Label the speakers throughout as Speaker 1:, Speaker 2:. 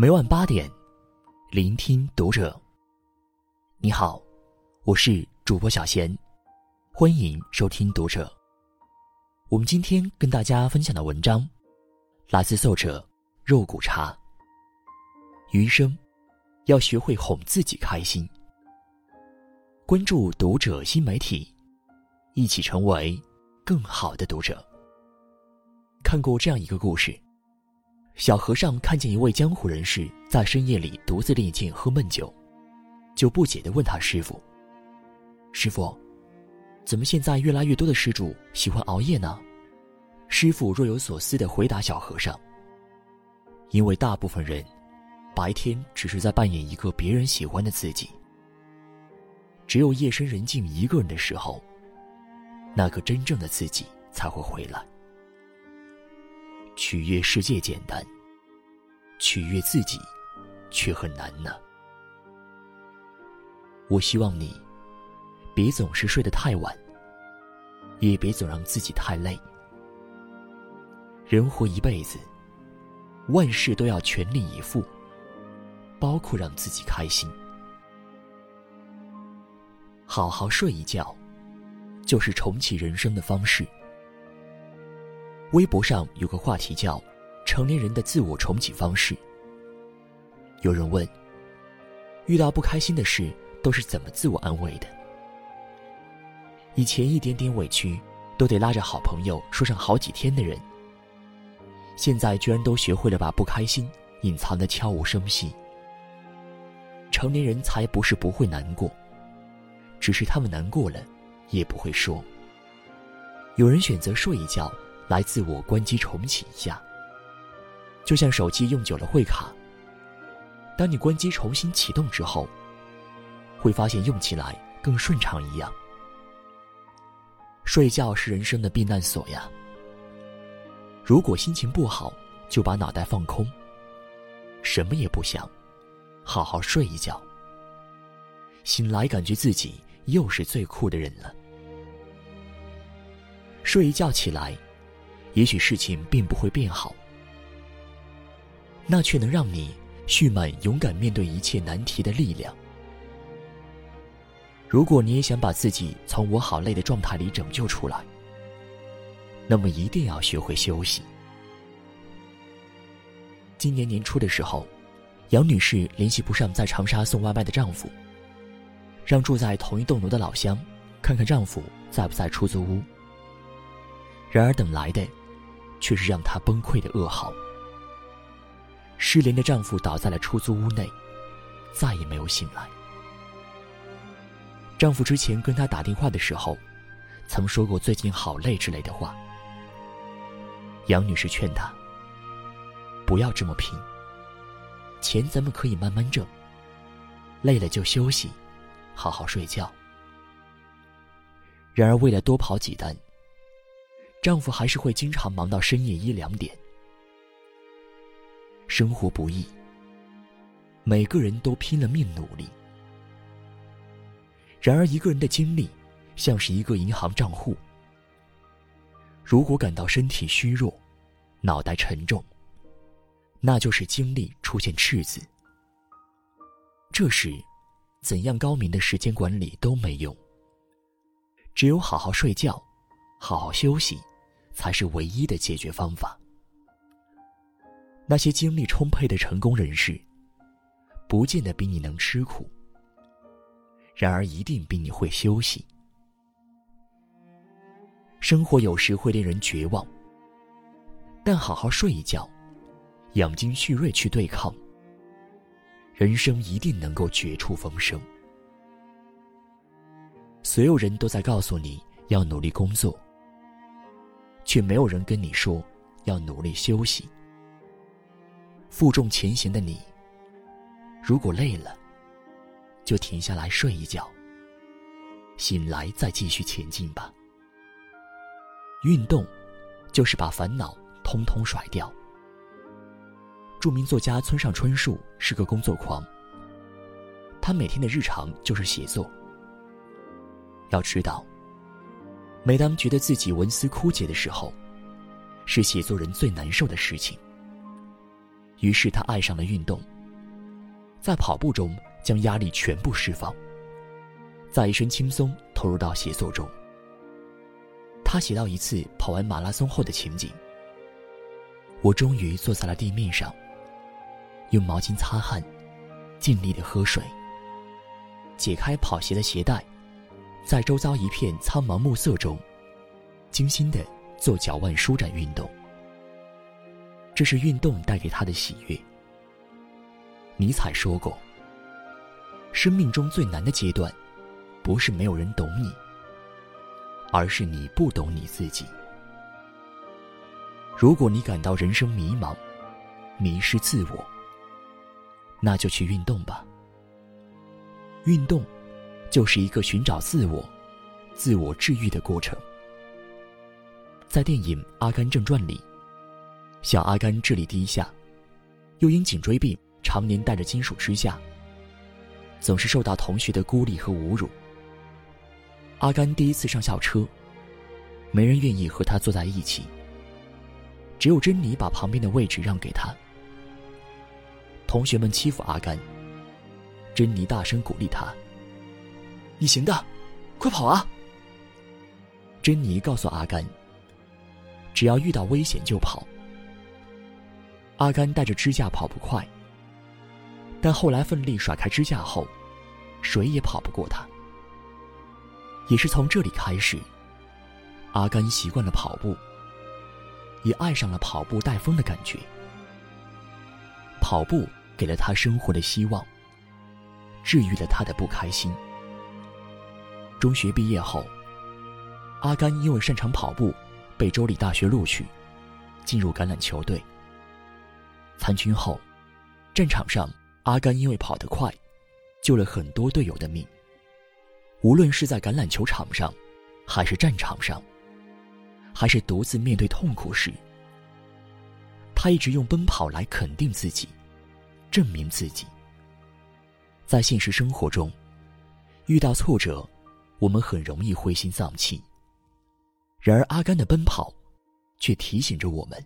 Speaker 1: 每晚八点，聆听读者。你好，我是主播小贤，欢迎收听读者。我们今天跟大家分享的文章，来自作者肉骨茶。余生，要学会哄自己开心。关注读者新媒体，一起成为更好的读者。看过这样一个故事：小和尚看见一位江湖人士在深夜里独自练剑喝闷酒，就不解地问他师傅：“师傅，怎么现在越来越多的施主喜欢熬夜呢？”师傅若有所思地回答小和尚：“因为大部分人白天只是在扮演一个别人喜欢的自己。”只有夜深人静一个人的时候，那个真正的自己才会回来。取悦世界简单，取悦自己却很难呢。我希望你别总是睡得太晚，也别总让自己太累。人活一辈子，万事都要全力以赴，包括让自己开心。好好睡一觉，就是重启人生的方式。微博上有个话题叫“成年人的自我重启方式”。有人问：遇到不开心的事都是怎么自我安慰的？以前一点点委屈都得拉着好朋友说上好几天的人，现在居然都学会了把不开心隐藏的悄无声息。成年人才不是不会难过。只是他们难过了，也不会说。有人选择睡一觉来自我关机重启一下，就像手机用久了会卡。当你关机重新启动之后，会发现用起来更顺畅一样。睡觉是人生的避难所呀。如果心情不好，就把脑袋放空，什么也不想，好好睡一觉。醒来，感觉自己。又是最酷的人了。睡一觉起来，也许事情并不会变好，那却能让你蓄满勇敢面对一切难题的力量。如果你也想把自己从我好累的状态里拯救出来，那么一定要学会休息。今年年初的时候，杨女士联系不上在长沙送外卖的丈夫。让住在同一栋楼的老乡看看丈夫在不在出租屋。然而等来的，却是让她崩溃的噩耗。失联的丈夫倒在了出租屋内，再也没有醒来。丈夫之前跟她打电话的时候，曾说过“最近好累”之类的话。杨女士劝他：“不要这么拼，钱咱们可以慢慢挣，累了就休息。”好好睡觉。然而，为了多跑几单，丈夫还是会经常忙到深夜一两点。生活不易，每个人都拼了命努力。然而，一个人的精力像是一个银行账户，如果感到身体虚弱、脑袋沉重，那就是精力出现赤字。这时，怎样高明的时间管理都没用。只有好好睡觉，好好休息，才是唯一的解决方法。那些精力充沛的成功人士，不见得比你能吃苦，然而一定比你会休息。生活有时会令人绝望，但好好睡一觉，养精蓄锐去对抗。人生一定能够绝处逢生。所有人都在告诉你要努力工作，却没有人跟你说要努力休息。负重前行的你，如果累了，就停下来睡一觉。醒来再继续前进吧。运动，就是把烦恼通通甩掉。著名作家村上春树是个工作狂。他每天的日常就是写作。要知道，每当觉得自己文思枯竭的时候，是写作人最难受的事情。于是他爱上了运动，在跑步中将压力全部释放，在一身轻松投入到写作中。他写到一次跑完马拉松后的情景：我终于坐在了地面上，用毛巾擦汗，尽力的喝水，解开跑鞋的鞋带，在周遭一片苍茫暮色中，精心的做脚腕舒展运动。这是运动带给他的喜悦。尼采说过：“生命中最难的阶段，不是没有人懂你，而是你不懂你自己。”如果你感到人生迷茫、迷失自我，那就去运动吧。运动，就是一个寻找自我、自我治愈的过程。在电影《阿甘正传》里。小阿甘智力低下，又因颈椎病常年戴着金属支架，总是受到同学的孤立和侮辱。阿甘第一次上校车，没人愿意和他坐在一起，只有珍妮把旁边的位置让给他。同学们欺负阿甘，珍妮大声鼓励他：“你行的，快跑啊！”珍妮告诉阿甘：“只要遇到危险就跑。”阿甘带着支架跑不快，但后来奋力甩开支架后，谁也跑不过他。也是从这里开始，阿甘习惯了跑步，也爱上了跑步带风的感觉。跑步给了他生活的希望，治愈了他的不开心。中学毕业后，阿甘因为擅长跑步，被州立大学录取，进入橄榄球队。参军后，战场上阿甘因为跑得快，救了很多队友的命。无论是在橄榄球场上，还是战场上，还是独自面对痛苦时，他一直用奔跑来肯定自己，证明自己。在现实生活中，遇到挫折，我们很容易灰心丧气。然而阿甘的奔跑，却提醒着我们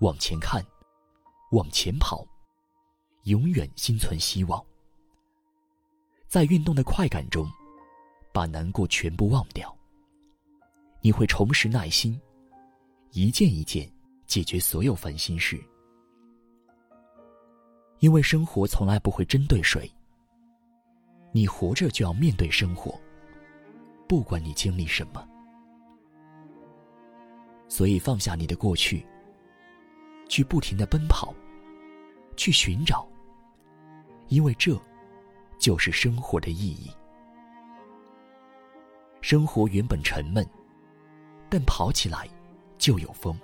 Speaker 1: 往前看。往前跑，永远心存希望。在运动的快感中，把难过全部忘掉。你会重拾耐心，一件一件解决所有烦心事。因为生活从来不会针对谁，你活着就要面对生活，不管你经历什么。所以放下你的过去。去不停的奔跑，去寻找，因为这，就是生活的意义。生活原本沉闷，但跑起来就有风。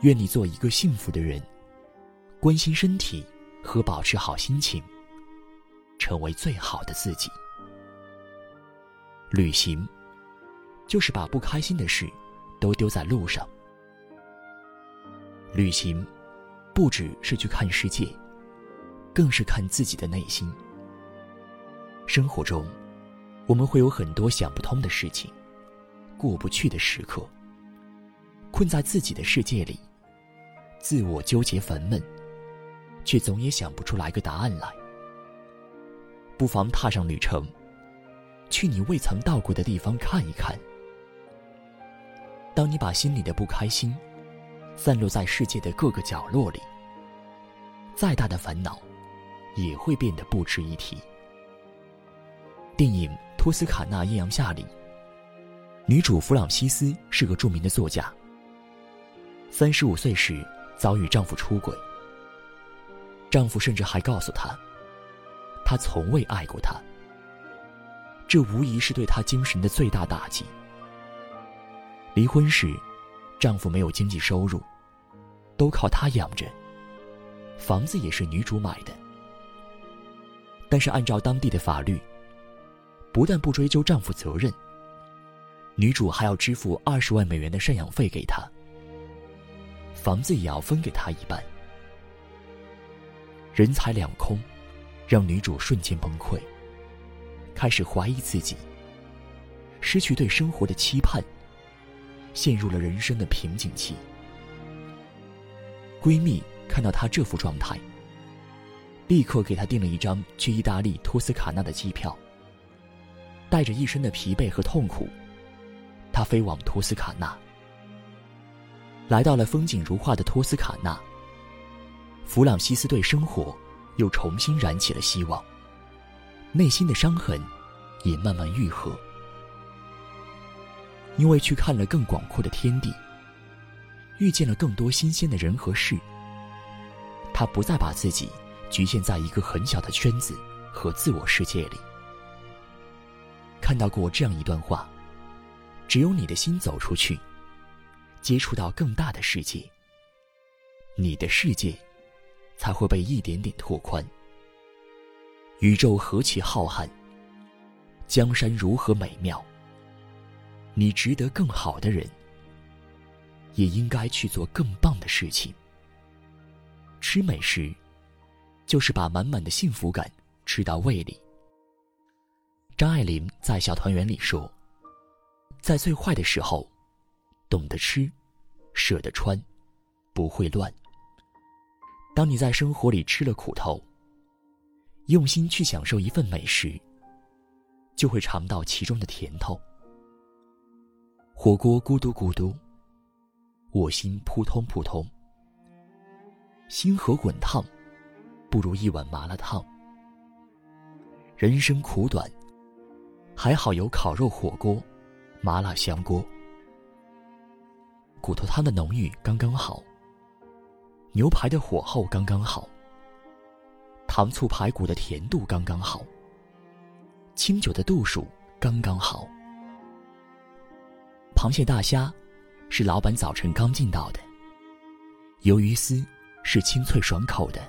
Speaker 1: 愿你做一个幸福的人，关心身体和保持好心情，成为最好的自己。旅行，就是把不开心的事都丢在路上。旅行，不只是去看世界，更是看自己的内心。生活中，我们会有很多想不通的事情，过不去的时刻，困在自己的世界里，自我纠结烦闷，却总也想不出来个答案来。不妨踏上旅程，去你未曾到过的地方看一看。当你把心里的不开心。散落在世界的各个角落里，再大的烦恼，也会变得不值一提。电影《托斯卡纳艳阳下》里，女主弗朗西斯是个著名的作家。三十五岁时遭遇丈夫出轨，丈夫甚至还告诉她，他从未爱过她。这无疑是对她精神的最大打击。离婚时。丈夫没有经济收入，都靠她养着。房子也是女主买的，但是按照当地的法律，不但不追究丈夫责任，女主还要支付二十万美元的赡养费给他，房子也要分给他一半。人财两空，让女主瞬间崩溃，开始怀疑自己，失去对生活的期盼。陷入了人生的瓶颈期。闺蜜看到她这副状态，立刻给她订了一张去意大利托斯卡纳的机票。带着一身的疲惫和痛苦，她飞往托斯卡纳。来到了风景如画的托斯卡纳，弗朗西斯对生活又重新燃起了希望，内心的伤痕也慢慢愈合。因为去看了更广阔的天地，遇见了更多新鲜的人和事，他不再把自己局限在一个很小的圈子和自我世界里。看到过这样一段话：只有你的心走出去，接触到更大的世界，你的世界才会被一点点拓宽。宇宙何其浩瀚，江山如何美妙。你值得更好的人，也应该去做更棒的事情。吃美食，就是把满满的幸福感吃到胃里。张爱玲在《小团圆》里说：“在最坏的时候，懂得吃，舍得穿，不会乱。当你在生活里吃了苦头，用心去享受一份美食，就会尝到其中的甜头。”火锅咕嘟咕嘟，我心扑通扑通。星河滚烫，不如一碗麻辣烫。人生苦短，还好有烤肉火锅、麻辣香锅。骨头汤的浓郁刚刚好，牛排的火候刚刚好，糖醋排骨的甜度刚刚好，清酒的度数刚刚好。螃蟹大虾，是老板早晨刚进到的。鱿鱼丝是清脆爽口的。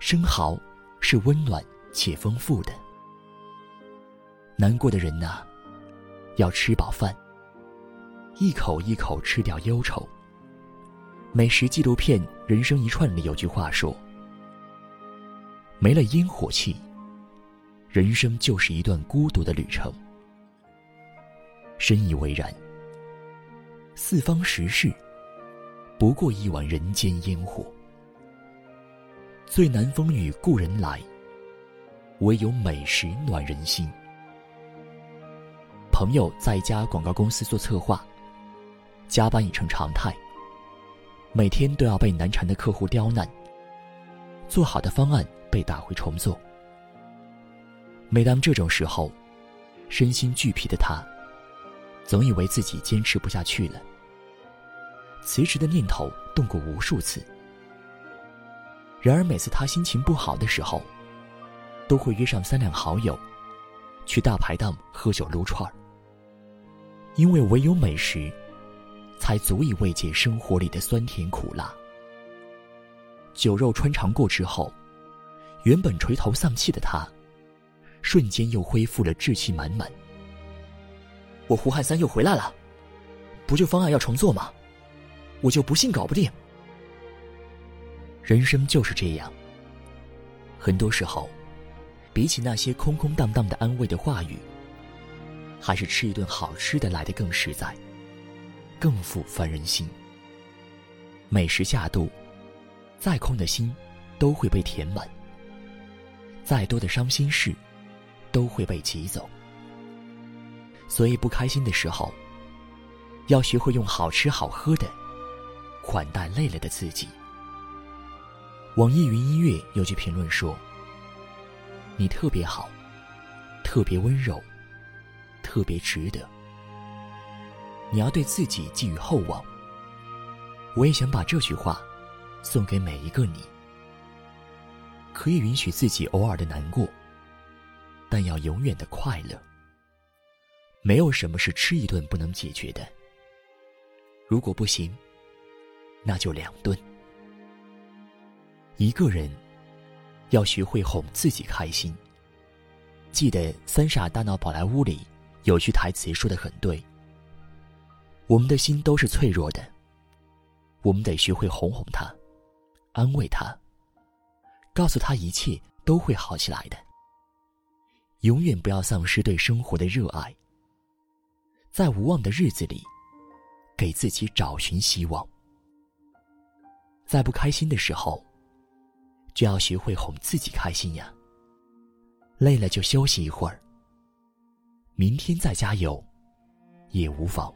Speaker 1: 生蚝是温暖且丰富的。难过的人呐，要吃饱饭，一口一口吃掉忧愁。美食纪录片《人生一串》里有句话说：“没了烟火气，人生就是一段孤独的旅程。”深以为然。四方食事，不过一碗人间烟火。最难风雨故人来，唯有美食暖人心。朋友在一家广告公司做策划，加班已成常态，每天都要被难缠的客户刁难，做好的方案被打回重做。每当这种时候，身心俱疲的他。总以为自己坚持不下去了，辞职的念头动过无数次。然而每次他心情不好的时候，都会约上三两好友，去大排档喝酒撸串儿。因为唯有美食，才足以慰藉生活里的酸甜苦辣。酒肉穿肠过之后，原本垂头丧气的他，瞬间又恢复了志气满满。我胡汉三又回来了，不就方案要重做吗？我就不信搞不定。人生就是这样，很多时候，比起那些空空荡荡的安慰的话语，还是吃一顿好吃的来的更实在，更富凡人心。美食下肚，再空的心都会被填满，再多的伤心事都会被挤走。所以不开心的时候，要学会用好吃好喝的款待累了的自己。网易云音乐有句评论说：“你特别好，特别温柔，特别值得。你要对自己寄予厚望。”我也想把这句话送给每一个你。可以允许自己偶尔的难过，但要永远的快乐。没有什么是吃一顿不能解决的。如果不行，那就两顿。一个人要学会哄自己开心。记得《三傻大闹宝莱坞》里有句台词说的很对：我们的心都是脆弱的，我们得学会哄哄他，安慰他，告诉他一切都会好起来的。永远不要丧失对生活的热爱。在无望的日子里，给自己找寻希望。在不开心的时候，就要学会哄自己开心呀。累了就休息一会儿，明天再加油，也无妨。